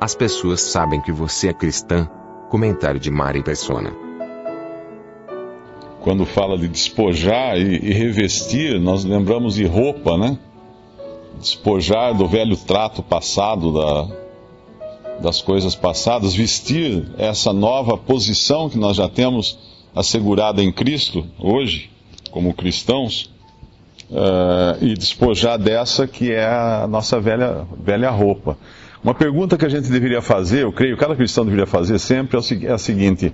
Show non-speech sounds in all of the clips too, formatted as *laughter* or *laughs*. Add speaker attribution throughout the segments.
Speaker 1: As pessoas sabem que você é cristã. Comentário de Mari Persona.
Speaker 2: Quando fala de despojar e, e revestir, nós lembramos de roupa, né? Despojar do velho trato passado, da, das coisas passadas, vestir essa nova posição que nós já temos assegurada em Cristo hoje, como cristãos, uh, e despojar dessa que é a nossa velha, velha roupa. Uma pergunta que a gente deveria fazer, eu creio, cada cristão deveria fazer sempre, é a seguinte: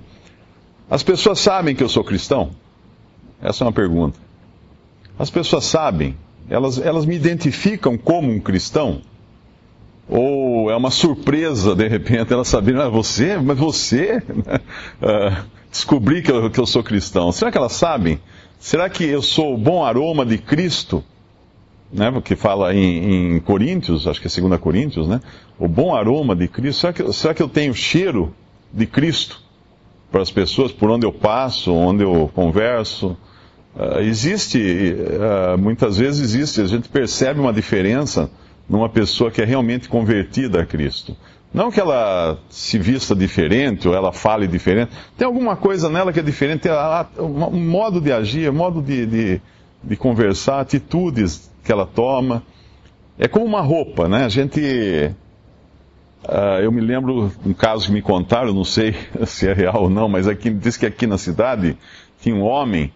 Speaker 2: as pessoas sabem que eu sou cristão? Essa é uma pergunta. As pessoas sabem, elas, elas me identificam como um cristão? Ou é uma surpresa, de repente, elas saberem, ah, você, mas você *laughs* uh, descobri que eu, que eu sou cristão. Será que elas sabem? Será que eu sou o bom aroma de Cristo? Né, porque fala em, em Coríntios, acho que é 2 Coríntios, né? O bom aroma de Cristo. Será que, será que eu tenho cheiro de Cristo para as pessoas, por onde eu passo, onde eu converso? Uh, existe, uh, muitas vezes existe, a gente percebe uma diferença numa pessoa que é realmente convertida a Cristo. Não que ela se vista diferente ou ela fale diferente, tem alguma coisa nela que é diferente, tem um modo de agir, modo de, de, de conversar, atitudes que ela toma. É como uma roupa, né? A gente. Uh, eu me lembro um caso que me contaram, não sei *laughs* se é real ou não, mas aqui diz que aqui na cidade tinha um homem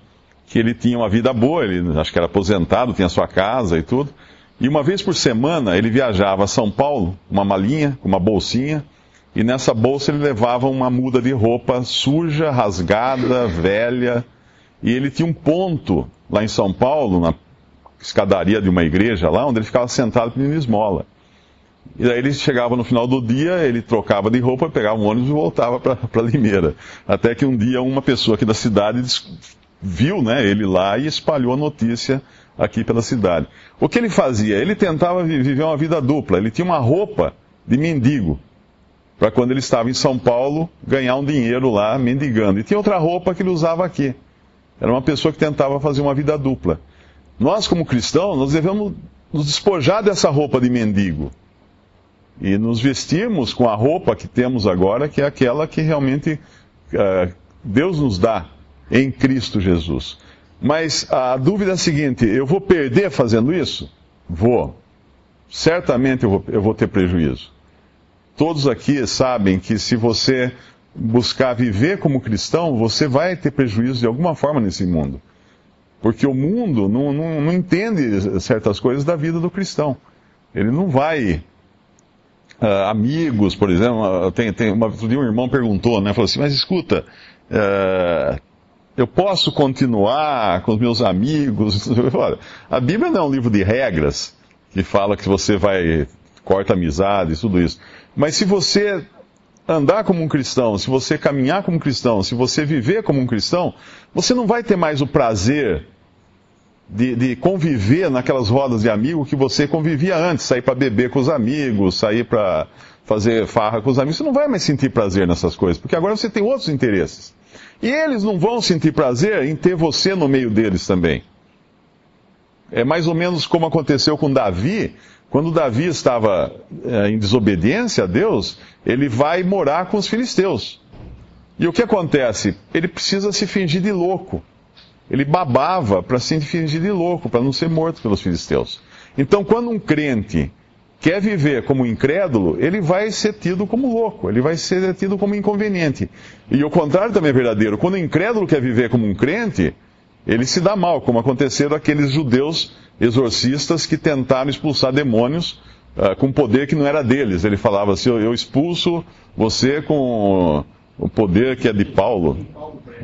Speaker 2: que ele tinha uma vida boa, ele acho que era aposentado, tinha sua casa e tudo. E uma vez por semana ele viajava a São Paulo, uma malinha, uma bolsinha, e nessa bolsa ele levava uma muda de roupa suja, rasgada, velha. E ele tinha um ponto lá em São Paulo, na escadaria de uma igreja lá, onde ele ficava sentado pedindo esmola. E daí ele chegava no final do dia, ele trocava de roupa, pegava um ônibus e voltava para *laughs* Limeira. Até que um dia uma pessoa aqui da cidade viu né, ele lá e espalhou a notícia aqui pela cidade. O que ele fazia? Ele tentava viver uma vida dupla. Ele tinha uma roupa de mendigo, para quando ele estava em São Paulo ganhar um dinheiro lá mendigando. E tinha outra roupa que ele usava aqui. Era uma pessoa que tentava fazer uma vida dupla. Nós, como cristãos, nós devemos nos despojar dessa roupa de mendigo e nos vestirmos com a roupa que temos agora, que é aquela que realmente uh, Deus nos dá em Cristo Jesus. Mas a dúvida é a seguinte: eu vou perder fazendo isso? Vou. Certamente eu vou, eu vou ter prejuízo. Todos aqui sabem que se você buscar viver como cristão, você vai ter prejuízo de alguma forma nesse mundo. Porque o mundo não, não, não entende certas coisas da vida do cristão. Ele não vai. Uh, amigos, por exemplo, tem, tem uma, um irmão perguntou, né? Falou assim, mas escuta, uh, eu posso continuar com os meus amigos. *laughs* Olha, a Bíblia não é um livro de regras que fala que você vai corta amizade e tudo isso. Mas se você andar como um cristão, se você caminhar como um cristão, se você viver como um cristão, você não vai ter mais o prazer de, de conviver naquelas rodas de amigos que você convivia antes, sair para beber com os amigos, sair para fazer farra com os amigos. Você não vai mais sentir prazer nessas coisas, porque agora você tem outros interesses. E eles não vão sentir prazer em ter você no meio deles também. É mais ou menos como aconteceu com Davi. Quando Davi estava é, em desobediência a Deus, ele vai morar com os filisteus. E o que acontece? Ele precisa se fingir de louco. Ele babava para se fingir de louco, para não ser morto pelos filisteus. Então, quando um crente quer viver como incrédulo, ele vai ser tido como louco, ele vai ser tido como inconveniente. E o contrário também é verdadeiro. Quando o incrédulo quer viver como um crente, ele se dá mal, como aconteceram aqueles judeus exorcistas que tentaram expulsar demônios uh, com poder que não era deles. Ele falava assim: Eu expulso você com o poder que é de Paulo.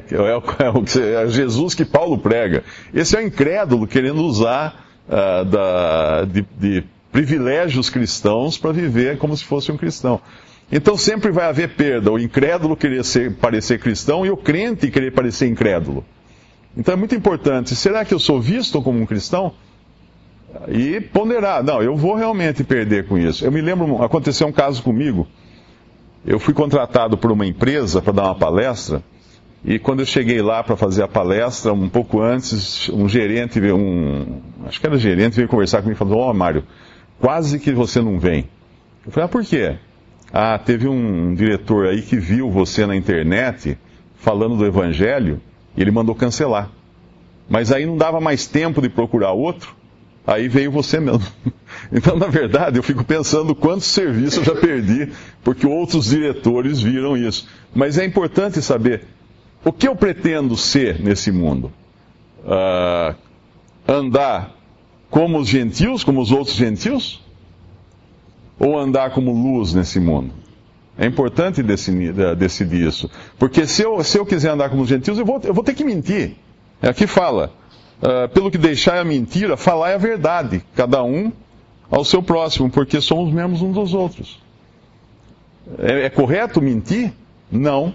Speaker 2: É, é, é, Jesus que Paulo prega. Esse é o incrédulo querendo usar uh, da, de, de privilégios cristãos para viver como se fosse um cristão. Então sempre vai haver perda, o incrédulo querer ser, parecer cristão e o crente querer parecer incrédulo. Então é muito importante, será que eu sou visto como um cristão? E ponderar, não, eu vou realmente perder com isso. Eu me lembro, aconteceu um caso comigo, eu fui contratado por uma empresa para dar uma palestra, e quando eu cheguei lá para fazer a palestra, um pouco antes, um gerente, um, acho que era gerente, veio conversar comigo e falou, ó oh, Mário, quase que você não vem. Eu falei, ah, por quê? Ah, teve um diretor aí que viu você na internet falando do evangelho e ele mandou cancelar. Mas aí não dava mais tempo de procurar outro, aí veio você mesmo. *laughs* Então, na verdade, eu fico pensando quantos serviços eu já perdi, porque outros diretores viram isso. Mas é importante saber o que eu pretendo ser nesse mundo. Uh, andar como os gentios, como os outros gentios? Ou andar como luz nesse mundo? É importante decidir, decidir isso. Porque se eu, se eu quiser andar como os gentios, eu vou, eu vou ter que mentir. É aqui fala. Uh, pelo que deixar a mentira, falar é a verdade. Cada um ao seu próximo, porque somos membros uns dos outros. É, é correto mentir? Não.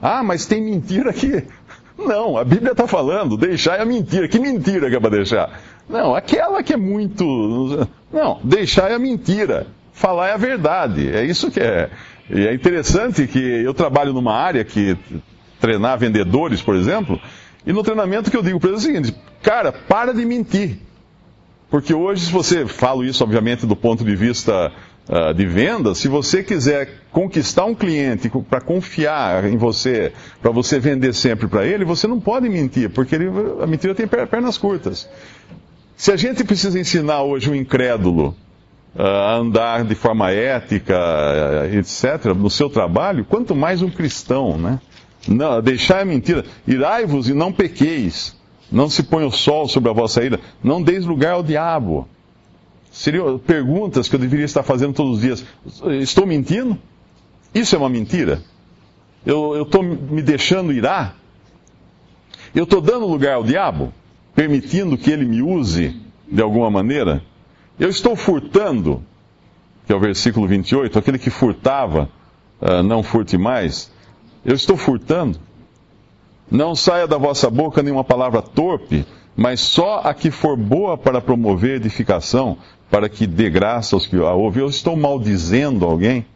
Speaker 2: Ah, mas tem mentira aqui. *laughs* Não, a Bíblia está falando, deixar é a mentira. Que mentira que é para deixar? Não, aquela que é muito. Não, deixar é a mentira. Falar é a verdade. É isso que é. E é interessante que eu trabalho numa área que treinar vendedores, por exemplo, e no treinamento que eu digo para eles é o seguinte: cara, para de mentir. Porque hoje, se você falo isso, obviamente, do ponto de vista uh, de venda, se você quiser conquistar um cliente para confiar em você, para você vender sempre para ele, você não pode mentir, porque ele, a mentira tem pernas curtas. Se a gente precisa ensinar hoje um incrédulo uh, a andar de forma ética, uh, etc., no seu trabalho, quanto mais um cristão, né? Não, deixar a mentira. Irai-vos e não pequeis. Não se põe o sol sobre a vossa ira. Não deis lugar ao diabo. Seriam perguntas que eu deveria estar fazendo todos os dias. Estou mentindo? Isso é uma mentira? Eu estou me deixando irar? Eu estou dando lugar ao diabo? permitindo que ele me use de alguma maneira? Eu estou furtando, que é o versículo 28, aquele que furtava, uh, não furte mais. Eu estou furtando. Não saia da vossa boca nenhuma palavra torpe, mas só a que for boa para promover edificação, para que dê graça aos que a ouvem. Eu estou maldizendo alguém?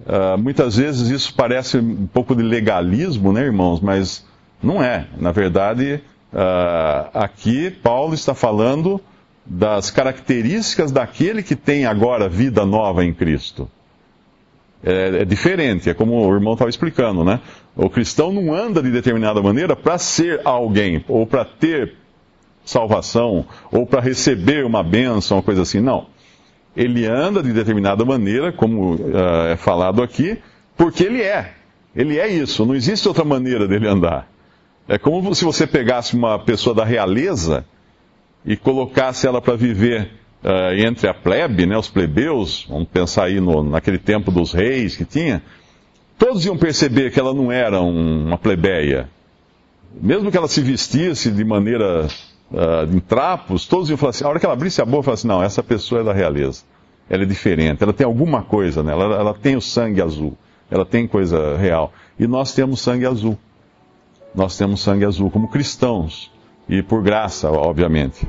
Speaker 2: Uh, muitas vezes isso parece um pouco de legalismo, né, irmãos? Mas não é. Na verdade, Uh, aqui, Paulo está falando das características daquele que tem agora vida nova em Cristo. É, é diferente, é como o irmão estava explicando, né? O cristão não anda de determinada maneira para ser alguém, ou para ter salvação, ou para receber uma bênção, uma coisa assim. Não. Ele anda de determinada maneira, como uh, é falado aqui, porque ele é. Ele é isso, não existe outra maneira dele andar. É como se você pegasse uma pessoa da realeza e colocasse ela para viver uh, entre a plebe, né, os plebeus, vamos pensar aí no, naquele tempo dos reis que tinha, todos iam perceber que ela não era um, uma plebeia. Mesmo que ela se vestisse de maneira uh, em trapos, todos iam falar assim, a hora que ela abrisse a boca, falasse assim, não, essa pessoa é da realeza. Ela é diferente, ela tem alguma coisa nela, ela, ela tem o sangue azul, ela tem coisa real. E nós temos sangue azul nós temos sangue azul como cristãos e por graça, obviamente.